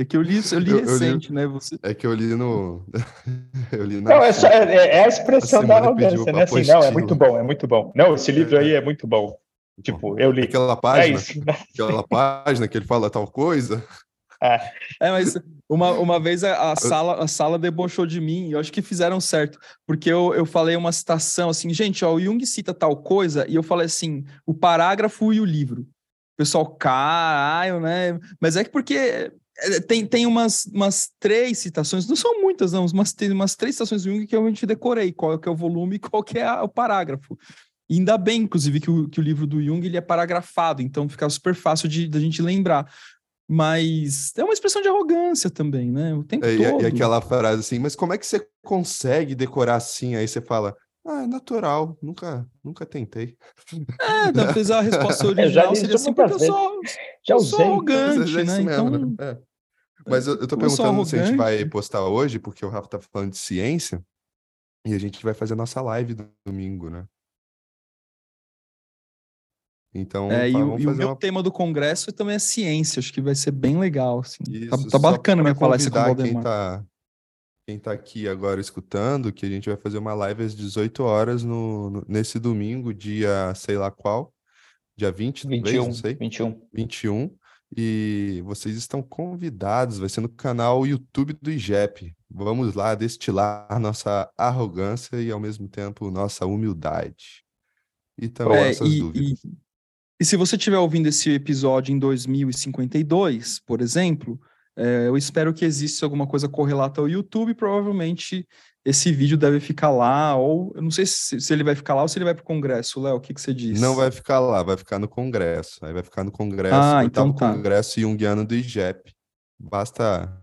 É que eu li, eu li eu, recente, eu li, né? Você... É que eu li no. eu li não, é, só, é, é, a expressão a da arrogância, né? Assim, não, é muito bom, é muito bom. Não, esse livro aí é muito bom. Tipo, eu li. Aquela página, é isso, né? aquela página que ele fala tal coisa. É, é mas uma, uma vez a, a, sala, a sala debochou de mim, e eu acho que fizeram certo, porque eu, eu falei uma citação assim, gente, ó, o Jung cita tal coisa, e eu falei assim, o parágrafo e o livro. O pessoal, caralho, né? Mas é que porque é, tem, tem umas, umas três citações, não são muitas, não, mas tem umas três citações do Jung que eu realmente decorei, qual que é o volume e qual que é o parágrafo. E ainda bem, inclusive, que o, que o livro do Jung ele é paragrafado, então fica super fácil de da gente lembrar. Mas é uma expressão de arrogância também, né? O tempo é, todo. E, aquela frase assim, mas como é que você consegue decorar assim? Aí você fala, ah, é natural, nunca, nunca tentei. É, talvez a resposta original seria assim, porque eu sou, já eu sou arrogante, é né? Então... Mesmo, né? É. Mas eu, eu tô perguntando se a gente vai postar hoje, porque o Rafa tá falando de ciência, e a gente vai fazer a nossa live do domingo, né? Então, é, e, o, e o meu uma... tema do congresso também é ciência, acho que vai ser bem legal. Assim. Tá, Isso, tá, tá bacana minha palestra com o Valdemar. Quem tá, quem tá aqui agora escutando, que a gente vai fazer uma live às 18 horas no, no nesse domingo, dia sei lá qual, dia 20, 21, talvez, não sei. 21. 21. E vocês estão convidados, vai ser no canal YouTube do IGEP. Vamos lá destilar nossa arrogância e, ao mesmo tempo, nossa humildade. E também é, nossas e, dúvidas. E, e, se você estiver ouvindo esse episódio em 2052, por exemplo, é, eu espero que exista alguma coisa correlata ao YouTube. Provavelmente esse vídeo deve ficar lá, ou eu não sei se, se ele vai ficar lá ou se ele vai para o Congresso, Léo, o que, que você diz? Não vai ficar lá, vai ficar no Congresso. Aí vai ficar no Congresso, ah, então tá. Congresso Jungiano do IGEP. Basta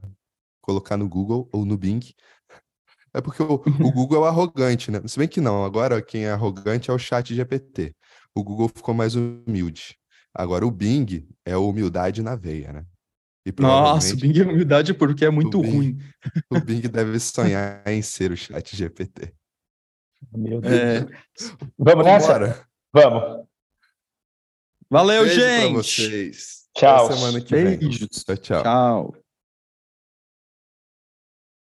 colocar no Google ou no Bing É porque o, o Google é arrogante, né? Se bem que não, agora quem é arrogante é o chat GPT. O Google ficou mais humilde. Agora o Bing é humildade na veia, né? Nossa, o Bing é humildade porque é muito o Bing, ruim. O Bing deve sonhar em ser o chat GPT. Meu Deus. É... Vamos nessa? Vamos. Valeu, Beijo gente. Pra vocês. Tchau. Até semana que Beijos. vem. Tchau, tchau. Tchau.